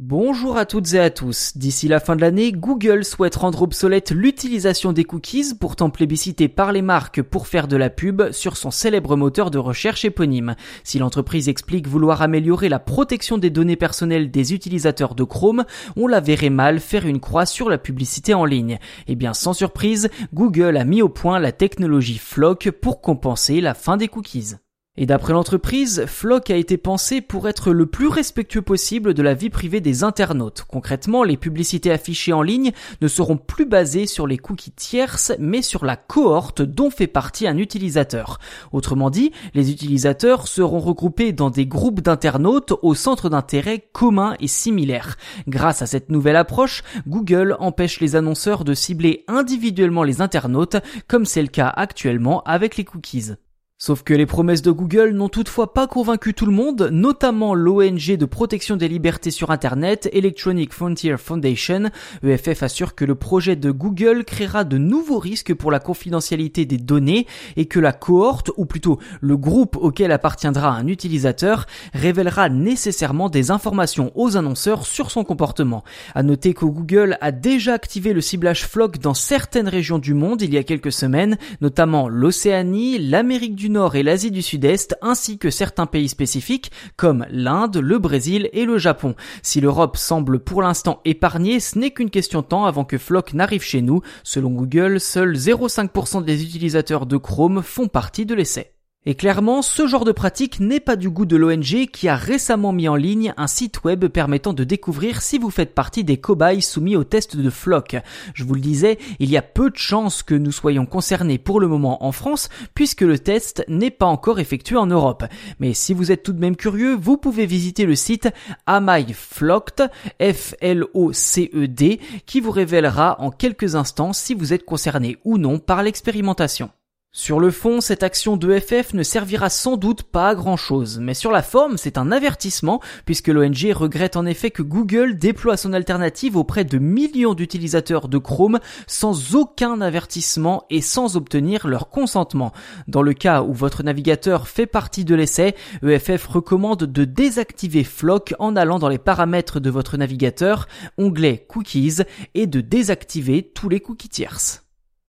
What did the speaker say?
Bonjour à toutes et à tous. D'ici la fin de l'année, Google souhaite rendre obsolète l'utilisation des cookies, pourtant plébiscité par les marques pour faire de la pub sur son célèbre moteur de recherche éponyme. Si l'entreprise explique vouloir améliorer la protection des données personnelles des utilisateurs de Chrome, on la verrait mal faire une croix sur la publicité en ligne. Eh bien, sans surprise, Google a mis au point la technologie Flock pour compenser la fin des cookies. Et d'après l'entreprise, Flock a été pensé pour être le plus respectueux possible de la vie privée des internautes. Concrètement, les publicités affichées en ligne ne seront plus basées sur les cookies tierces, mais sur la cohorte dont fait partie un utilisateur. Autrement dit, les utilisateurs seront regroupés dans des groupes d'internautes au centre d'intérêt communs et similaires. Grâce à cette nouvelle approche, Google empêche les annonceurs de cibler individuellement les internautes, comme c'est le cas actuellement avec les cookies. Sauf que les promesses de Google n'ont toutefois pas convaincu tout le monde, notamment l'ONG de protection des libertés sur Internet, Electronic Frontier Foundation. EFF assure que le projet de Google créera de nouveaux risques pour la confidentialité des données et que la cohorte, ou plutôt le groupe auquel appartiendra un utilisateur, révélera nécessairement des informations aux annonceurs sur son comportement. À noter que Google a déjà activé le ciblage Flock dans certaines régions du monde il y a quelques semaines, notamment l'Océanie, l'Amérique du Nord et l'Asie du Sud-Est, ainsi que certains pays spécifiques comme l'Inde, le Brésil et le Japon. Si l'Europe semble pour l'instant épargnée, ce n'est qu'une question de temps avant que Flock n'arrive chez nous. Selon Google, seuls 0,5% des utilisateurs de Chrome font partie de l'essai. Et clairement, ce genre de pratique n'est pas du goût de l'ONG qui a récemment mis en ligne un site web permettant de découvrir si vous faites partie des cobayes soumis au test de Flock. Je vous le disais, il y a peu de chances que nous soyons concernés pour le moment en France puisque le test n'est pas encore effectué en Europe. Mais si vous êtes tout de même curieux, vous pouvez visiter le site AMyFlocked, F-L-O-C-E-D, qui vous révélera en quelques instants si vous êtes concerné ou non par l'expérimentation. Sur le fond, cette action de FF ne servira sans doute pas à grand chose, mais sur la forme, c'est un avertissement, puisque l'ONG regrette en effet que Google déploie son alternative auprès de millions d'utilisateurs de Chrome sans aucun avertissement et sans obtenir leur consentement. Dans le cas où votre navigateur fait partie de l'essai, EFF recommande de désactiver Flock en allant dans les paramètres de votre navigateur, onglet Cookies, et de désactiver tous les cookies tierces.